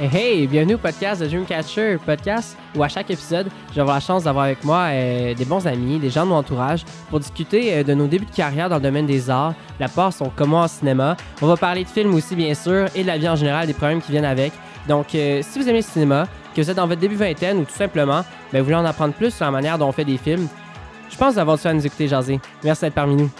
Hey, hey, bienvenue au podcast de Dreamcatcher, podcast où à chaque épisode, j'ai la chance d'avoir avec moi euh, des bons amis, des gens de mon entourage pour discuter euh, de nos débuts de carrière dans le domaine des arts, la part sont comment en cinéma. On va parler de films aussi, bien sûr, et de la vie en général, des problèmes qui viennent avec. Donc, euh, si vous aimez le cinéma, que vous êtes dans votre début vingtaine ou tout simplement, ben, vous voulez en apprendre plus sur la manière dont on fait des films, je pense avoir du à nous écouter jaser. Merci d'être parmi nous.